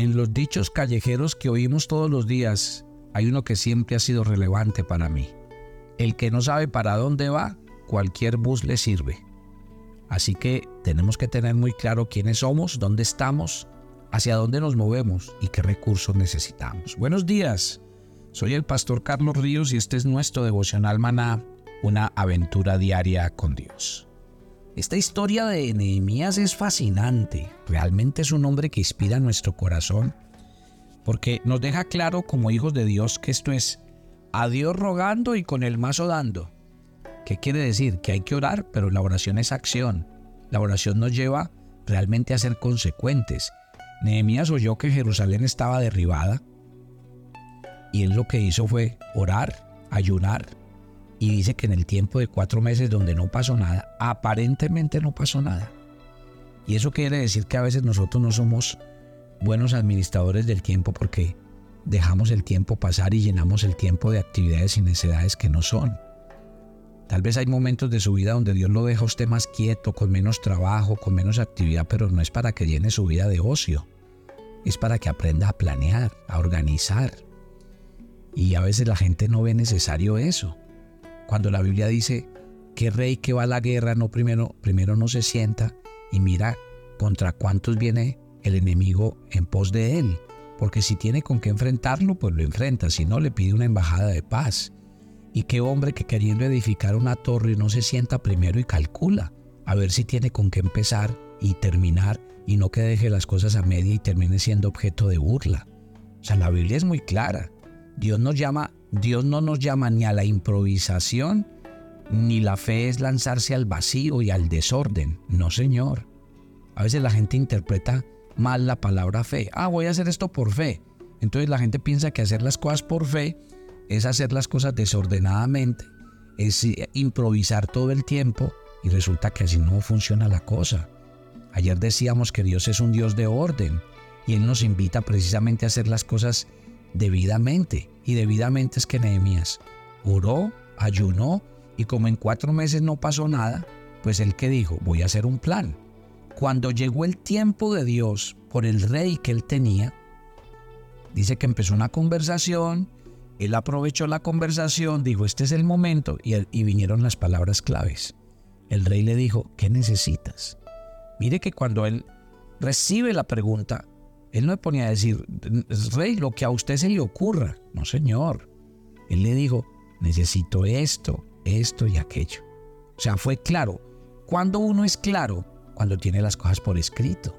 En los dichos callejeros que oímos todos los días, hay uno que siempre ha sido relevante para mí. El que no sabe para dónde va, cualquier bus le sirve. Así que tenemos que tener muy claro quiénes somos, dónde estamos, hacia dónde nos movemos y qué recursos necesitamos. Buenos días, soy el pastor Carlos Ríos y este es nuestro devocional maná, una aventura diaria con Dios. Esta historia de Nehemías es fascinante, realmente es un hombre que inspira nuestro corazón, porque nos deja claro como hijos de Dios que esto es a Dios rogando y con el mazo dando. ¿Qué quiere decir? Que hay que orar, pero la oración es acción. La oración nos lleva realmente a ser consecuentes. Nehemías oyó que Jerusalén estaba derribada y él lo que hizo fue orar, ayunar y dice que en el tiempo de cuatro meses donde no pasó nada, aparentemente no pasó nada. Y eso quiere decir que a veces nosotros no somos buenos administradores del tiempo porque dejamos el tiempo pasar y llenamos el tiempo de actividades y necesidades que no son. Tal vez hay momentos de su vida donde Dios lo deja usted más quieto, con menos trabajo, con menos actividad, pero no es para que llene su vida de ocio. Es para que aprenda a planear, a organizar. Y a veces la gente no ve necesario eso. Cuando la Biblia dice que rey que va a la guerra no primero, primero no se sienta y mira contra cuántos viene el enemigo en pos de él. Porque si tiene con qué enfrentarlo, pues lo enfrenta. Si no, le pide una embajada de paz. Y qué hombre que queriendo edificar una torre no se sienta primero y calcula. A ver si tiene con qué empezar y terminar y no que deje las cosas a media y termine siendo objeto de burla. O sea, la Biblia es muy clara. Dios nos llama Dios no nos llama ni a la improvisación, ni la fe es lanzarse al vacío y al desorden. No, Señor. A veces la gente interpreta mal la palabra fe. Ah, voy a hacer esto por fe. Entonces la gente piensa que hacer las cosas por fe es hacer las cosas desordenadamente, es improvisar todo el tiempo y resulta que así no funciona la cosa. Ayer decíamos que Dios es un Dios de orden y Él nos invita precisamente a hacer las cosas debidamente. Y debidamente es que Nehemías oró, ayunó y como en cuatro meses no pasó nada, pues él que dijo, voy a hacer un plan. Cuando llegó el tiempo de Dios por el rey que él tenía, dice que empezó una conversación, él aprovechó la conversación, dijo, este es el momento, y, vinieron las palabras claves. El rey le dijo, ¿qué necesitas? Mire que cuando él recibe la pregunta, él no le ponía a decir, rey, lo que a usted se le ocurra. No, señor. Él le dijo, necesito esto, esto y aquello. O sea, fue claro. Cuando uno es claro, cuando tiene las cosas por escrito.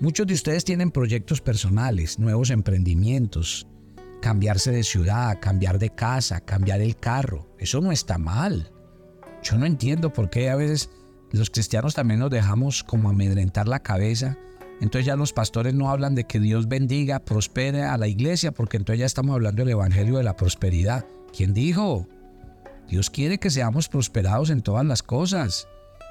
Muchos de ustedes tienen proyectos personales, nuevos emprendimientos, cambiarse de ciudad, cambiar de casa, cambiar el carro. Eso no está mal. Yo no entiendo por qué a veces los cristianos también nos dejamos como amedrentar la cabeza entonces ya los pastores no hablan de que Dios bendiga, prospere a la iglesia, porque entonces ya estamos hablando del Evangelio de la prosperidad. ¿Quién dijo? Dios quiere que seamos prosperados en todas las cosas.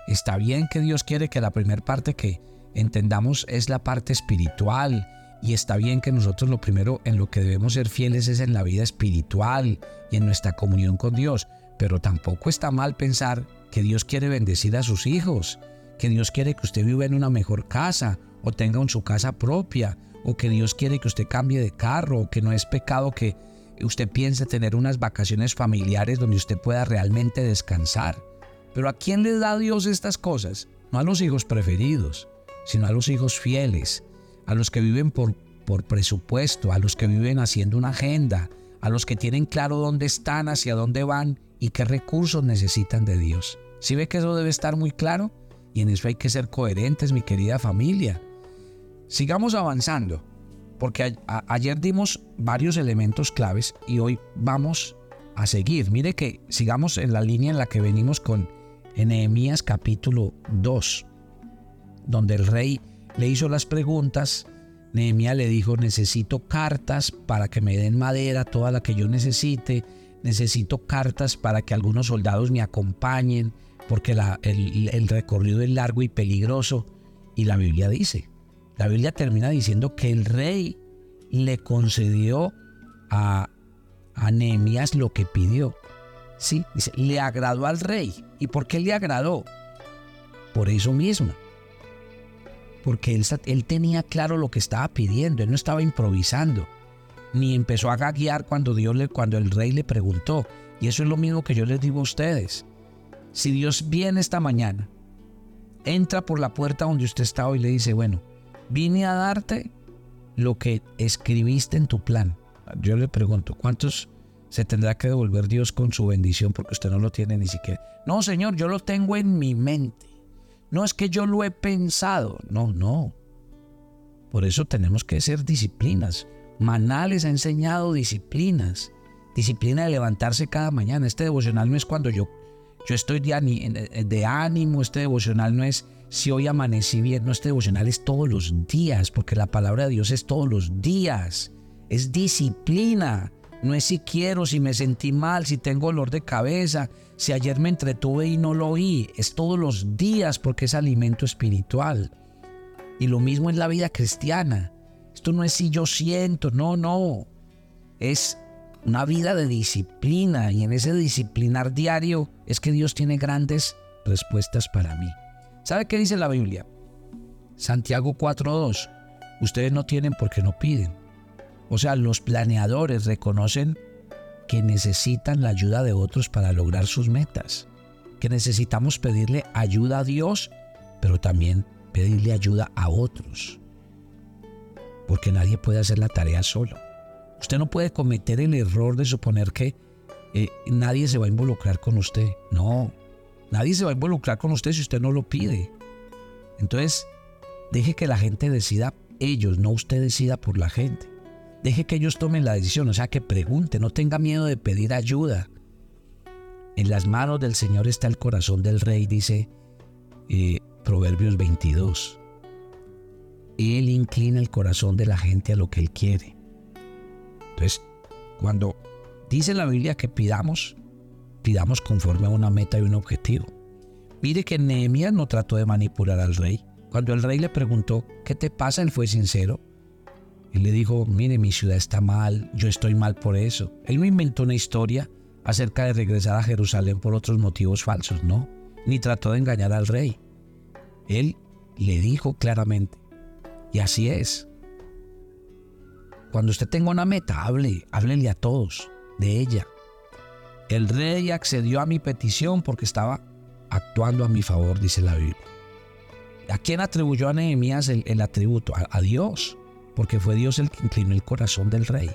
Está bien que Dios quiere que la primera parte que entendamos es la parte espiritual. Y está bien que nosotros lo primero en lo que debemos ser fieles es en la vida espiritual y en nuestra comunión con Dios. Pero tampoco está mal pensar que Dios quiere bendecir a sus hijos, que Dios quiere que usted viva en una mejor casa o tenga en su casa propia, o que Dios quiere que usted cambie de carro, o que no es pecado que usted piense tener unas vacaciones familiares donde usted pueda realmente descansar. Pero ¿a quién le da Dios estas cosas? No a los hijos preferidos, sino a los hijos fieles, a los que viven por, por presupuesto, a los que viven haciendo una agenda, a los que tienen claro dónde están, hacia dónde van y qué recursos necesitan de Dios. ¿Sí ve que eso debe estar muy claro? Y en eso hay que ser coherentes, mi querida familia. Sigamos avanzando, porque ayer dimos varios elementos claves y hoy vamos a seguir. Mire que sigamos en la línea en la que venimos con Nehemías capítulo 2, donde el rey le hizo las preguntas. Nehemías le dijo, necesito cartas para que me den madera, toda la que yo necesite. Necesito cartas para que algunos soldados me acompañen, porque el recorrido es largo y peligroso. Y la Biblia dice, la Biblia termina diciendo que el rey le concedió a, a Nehemías lo que pidió. Sí, dice, le agradó al rey. ¿Y por qué le agradó? Por eso mismo. porque él, tenía claro lo que estaba pidiendo, él no estaba improvisando, ni empezó a gaguear cuando, Dios le, cuando el rey le preguntó. Y eso es lo mismo que yo les digo a ustedes. Si Dios viene esta mañana, entra por la puerta donde usted está y le dice, bueno, vine a darte lo que escribiste en tu plan. Yo le pregunto, ¿cuántos se tendrá que devolver Dios con su bendición porque usted no lo tiene ni siquiera? No, Señor, yo lo tengo en mi mente. No es que yo lo he pensado. No, no. Por eso tenemos que ser disciplinas. Maná les ha enseñado disciplinas. Disciplina de levantarse cada mañana. Este devocional no es cuando yo, yo estoy de, de ánimo. Este devocional no es si hoy amanecí bien. No, este devocional es todos los días, porque la palabra de Dios es todos los días. Es disciplina. No es si quiero, si me sentí mal, si tengo dolor de cabeza, si ayer me entretuve y no lo oí. Es todos los días porque es alimento espiritual. Y lo mismo en la vida cristiana. Esto no es si yo siento, no, no. Es una vida de disciplina y en ese disciplinar diario es que Dios tiene grandes respuestas para mí. ¿Sabe qué dice la Biblia? Santiago 4.2. Ustedes no tienen porque no piden. O sea, los planeadores reconocen que necesitan la ayuda de otros para lograr sus metas. Que necesitamos pedirle ayuda a Dios, pero también pedirle ayuda a otros. Porque nadie puede hacer la tarea solo. Usted no puede cometer el error de suponer que eh, nadie se va a involucrar con usted. No, Nadie se va a involucrar con usted si usted no lo pide. Entonces, deje que la gente decida ellos, no usted decida por la gente. Deje que ellos tomen la decisión, o sea, que pregunte, no tenga miedo de pedir ayuda. En las manos del Señor está el corazón del rey, dice eh, Proverbios 22. Él inclina el corazón de la gente a lo que Él quiere. Cuando dice la Biblia que pidamos, pidamos conforme a una meta y un objetivo. Mire que Nehemías no trató de manipular al rey. Cuando el rey le preguntó, ¿qué te pasa? Él fue sincero. Él le dijo, mire, mi ciudad está mal, yo estoy mal por eso. Él no inventó una historia acerca de regresar a Jerusalén por otros motivos falsos, no. Ni trató de engañar al rey. Él le dijo claramente, y así es. Cuando usted tenga una meta, hable, háblele a todos de ella. El rey accedió a mi petición porque estaba actuando a mi favor, dice la Biblia. ¿A quién atribuyó a Nehemías el, atributo? A, Dios, porque fue Dios el que inclinó el corazón del rey.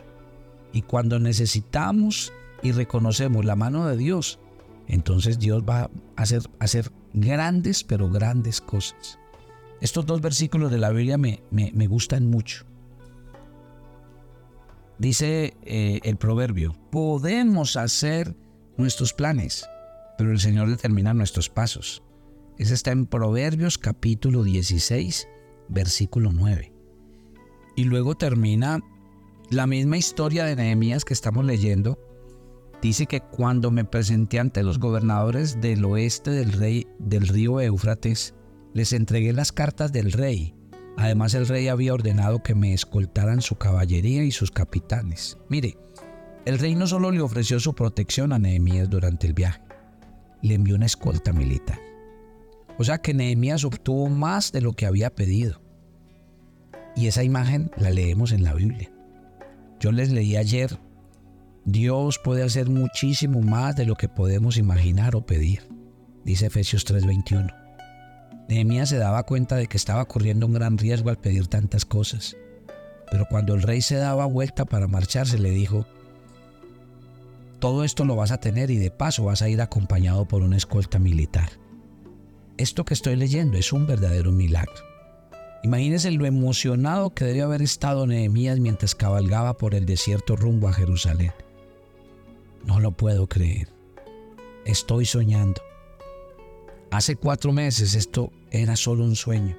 Y cuando necesitamos y reconocemos la mano de Dios, entonces Dios va a hacer, hacer grandes, pero grandes cosas. Estos dos versículos de la Biblia me, me gustan mucho. Dice eh, el proverbio, podemos hacer nuestros planes, pero el Señor determina nuestros pasos. Ese está en Proverbios capítulo 16, versículo 9. Y luego termina la misma historia de Nehemías que estamos leyendo. Dice que cuando me presenté ante los gobernadores del oeste del rey del río Éufrates, les entregué las cartas del rey Además el rey había ordenado que me escoltaran su caballería y sus capitanes. Mire, el rey no solo le ofreció su protección a Nehemías durante el viaje, le envió una escolta militar. O sea que Nehemías obtuvo más de lo que había pedido. Y esa imagen la leemos en la Biblia. Yo les leí ayer, Dios puede hacer muchísimo más de lo que podemos imaginar o pedir, dice Efesios 3:21. Nehemías se daba cuenta de que estaba corriendo un gran riesgo al pedir tantas cosas. Pero cuando el rey se daba vuelta para marcharse, le dijo, todo esto lo vas a tener y de paso vas a ir acompañado por una escolta militar. Esto que estoy leyendo es un verdadero milagro. Imagínense lo emocionado que debió haber estado Nehemías mientras cabalgaba por el desierto rumbo a Jerusalén. No lo puedo creer. Estoy soñando. Hace cuatro meses esto era solo un sueño.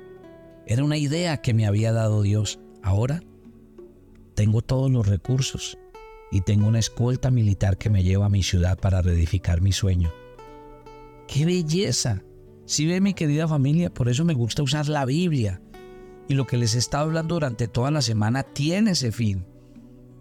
Era una idea que me había dado Dios. Ahora tengo todos los recursos y tengo una escolta militar que me lleva a mi ciudad para reedificar mi sueño. ¡Qué belleza! Si ve mi querida familia, por eso me gusta usar la Biblia. Y lo que les he estado hablando durante toda la semana tiene ese fin.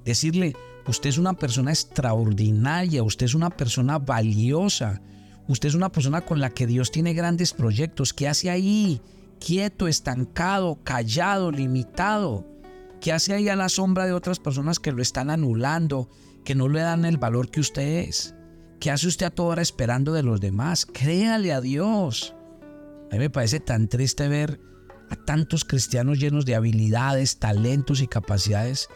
Decirle, usted es una persona extraordinaria, usted es una persona valiosa, Usted es una persona con la que Dios tiene grandes proyectos. ¿Qué hace ahí? quieto, estancado, callado, limitado? ¿Qué hace ahí a la sombra de otras personas que lo están anulando, que no le dan el valor que usted es? ¿Qué hace usted a toda hora esperando de los demás? Créale a Dios. A mí me parece tan triste ver a tantos cristianos llenos de habilidades, talentos y capacidades,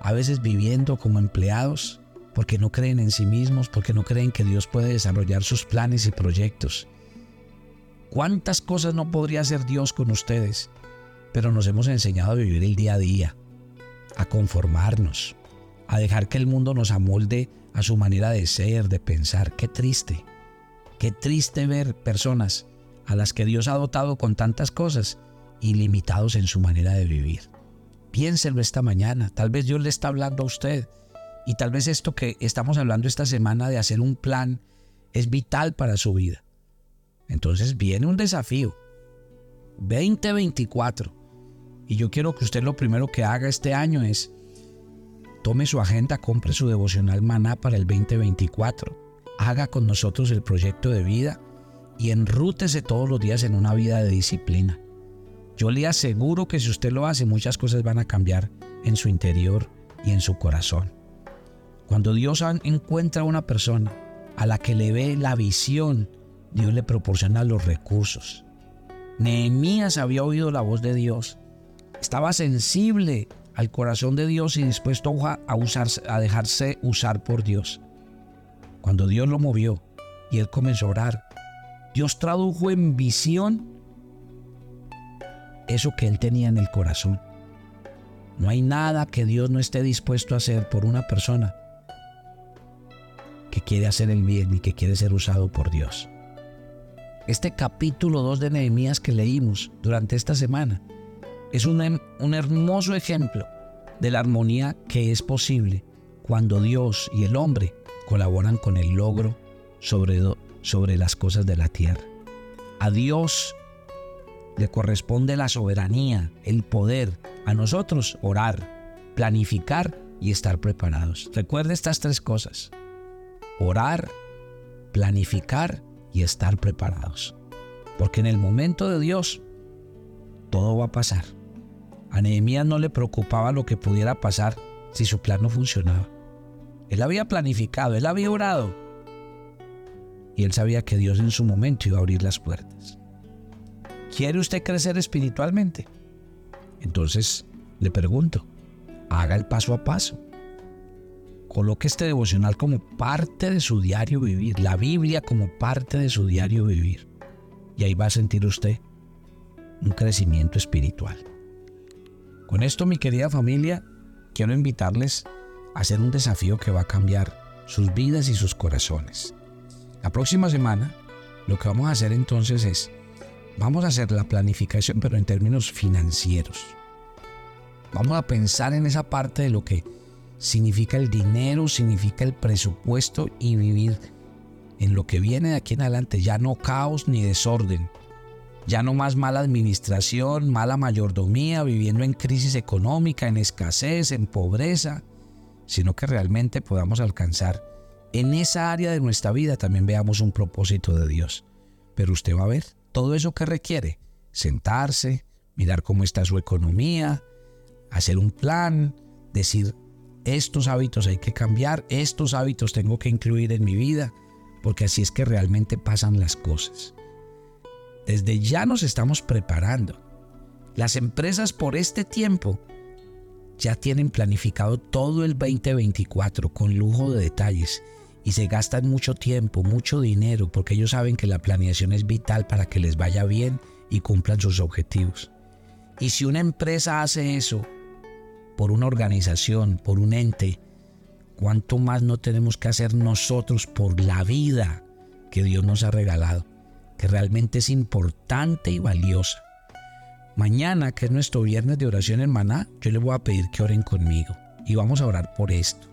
a veces viviendo como empleados, porque no creen en sí mismos, porque no creen que Dios puede desarrollar sus planes y proyectos. ¿Cuántas cosas no podría hacer Dios con ustedes? Pero nos hemos enseñado a vivir el día a día, a conformarnos, a dejar que el mundo nos amolde a su manera de ser, de pensar. Qué triste, qué triste ver personas a las que Dios ha dotado con tantas cosas y limitados en su manera de vivir. Piénselo esta mañana, tal vez Dios le está hablando a usted y tal vez esto que estamos hablando esta semana de hacer un plan es vital para su vida. Entonces viene un desafío. 2024. Y yo quiero que usted lo primero que haga este año es tome su agenda, compre su devocional maná para el 2024. Haga con nosotros el proyecto de vida y enrútese todos los días en una vida de disciplina. Yo le aseguro que si usted lo hace, muchas cosas van a cambiar en su interior y en su corazón. Cuando Dios encuentra a una persona a la que le ve la visión, Dios le proporciona los recursos. Nehemías había oído la voz de Dios. Estaba sensible al corazón de Dios y dispuesto a, usarse, a dejarse usar por Dios. Cuando Dios lo movió y él comenzó a orar, Dios tradujo en visión eso que él tenía en el corazón. No hay nada que Dios no esté dispuesto a hacer por una persona que quiere hacer el bien y que quiere ser usado por Dios. Este capítulo 2 de Nehemías que leímos durante esta semana es un, un hermoso ejemplo de la armonía que es posible cuando Dios y el hombre colaboran con el logro sobre, sobre las cosas de la tierra. A Dios le corresponde la soberanía, el poder. A nosotros orar, planificar y estar preparados. Recuerde estas tres cosas. Orar, planificar y estar preparados. Porque en el momento de Dios, todo va a pasar. A Nehemías no le preocupaba lo que pudiera pasar si su plan no funcionaba. Él había planificado, él había orado. Y él sabía que Dios en su momento iba a abrir las puertas. ¿Quiere usted crecer espiritualmente? Entonces le pregunto, haga el paso a paso. Coloque este devocional como parte de su diario vivir, la Biblia como parte de su diario vivir. Y ahí va a sentir usted un crecimiento espiritual. Con esto, mi querida familia, quiero invitarles a hacer un desafío que va a cambiar sus vidas y sus corazones. La próxima semana, lo que vamos a hacer entonces es Vamos a hacer la planificación, pero en términos financieros. Vamos a pensar en esa parte de lo que significa el dinero, significa el presupuesto y vivir en lo que viene de aquí en adelante. Ya no caos ni desorden. Ya no más mala administración, mala mayordomía, viviendo en crisis económica, en escasez, en pobreza, sino que realmente podamos alcanzar en esa área de nuestra vida también veamos un propósito de Dios. Pero usted va a ver todo eso que requiere, sentarse, mirar cómo está su economía, hacer un plan, decir, estos hábitos hay que cambiar, estos hábitos tengo que incluir en mi vida, porque así es que realmente pasan las cosas. Desde ya nos estamos preparando. Las empresas por este tiempo ya tienen planificado todo el 2024 con lujo de detalles y se gastan mucho tiempo, mucho dinero, porque ellos saben que la planeación es vital para que les vaya bien y cumplan sus objetivos. Y si una empresa hace eso por una organización, por un ente, ¿cuánto más no tenemos que hacer nosotros por la vida que Dios nos ha regalado? Que realmente es importante y valiosa. Mañana, que es nuestro viernes de oración en Maná, yo les voy a pedir que oren conmigo y vamos a orar por esto.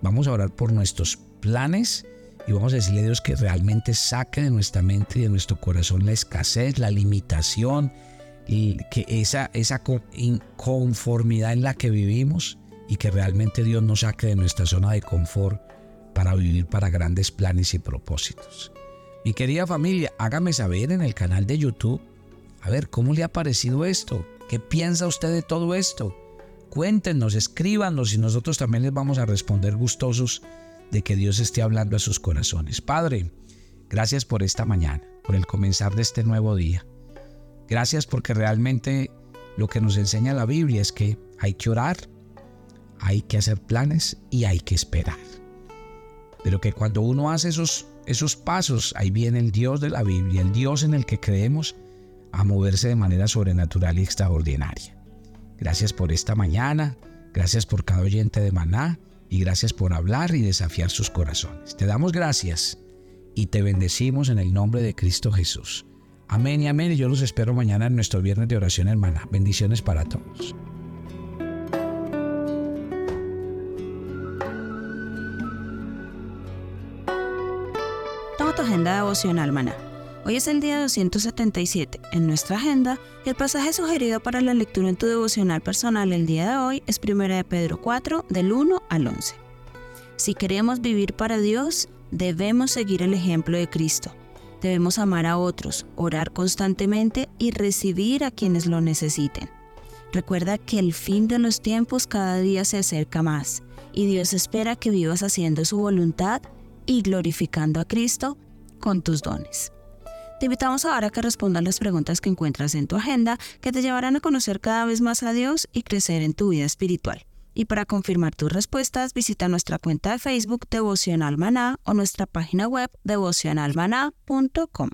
Vamos a orar por nuestros planes y vamos a decirle a Dios que realmente saque de nuestra mente y de nuestro corazón la escasez, la limitación, y que esa, esa inconformidad en la que vivimos y que realmente Dios nos saque de nuestra zona de confort para vivir para grandes planes y propósitos. Mi querida familia, hágame saber en el canal de YouTube, A ver, ¿cómo le ha parecido esto? ¿Qué piensa usted de todo esto? Cuéntenos, escríbanos y nosotros también les vamos a responder gustosos de que Dios esté hablando a sus corazones. Padre, gracias por esta mañana, por el comenzar de este nuevo día. Gracias porque realmente lo que nos enseña la Biblia es que hay que orar, hay que hacer planes y hay que esperar. Pero que cuando uno hace esos, esos pasos, ahí viene el Dios de la Biblia, el Dios en el que creemos, a moverse de manera sobrenatural y extraordinaria. Gracias por esta mañana, gracias por cada oyente de Maná y gracias por hablar y desafiar sus corazones. Te damos gracias y te bendecimos en el nombre de Cristo Jesús. Amén y amén. Y yo los espero mañana en nuestro viernes de oración hermana. Bendiciones para todos. Toma tu agenda devocional, maná. Hoy es el día 277. En nuestra agenda, el pasaje sugerido para la lectura en tu devocional personal el día de hoy es 1 de Pedro 4, del 1 al 11. Si queremos vivir para Dios, debemos seguir el ejemplo de Cristo. Debemos amar a otros, orar constantemente y recibir a quienes lo necesiten. Recuerda que el fin de los tiempos cada día se acerca más y Dios espera que vivas haciendo su voluntad y glorificando a Cristo con tus dones. Te invitamos ahora a que respondas las preguntas que encuentras en tu agenda que te llevarán a conocer cada vez más a Dios y crecer en tu vida espiritual. Y para confirmar tus respuestas, visita nuestra cuenta de Facebook Devocional Maná o nuestra página web devocionalmaná.com.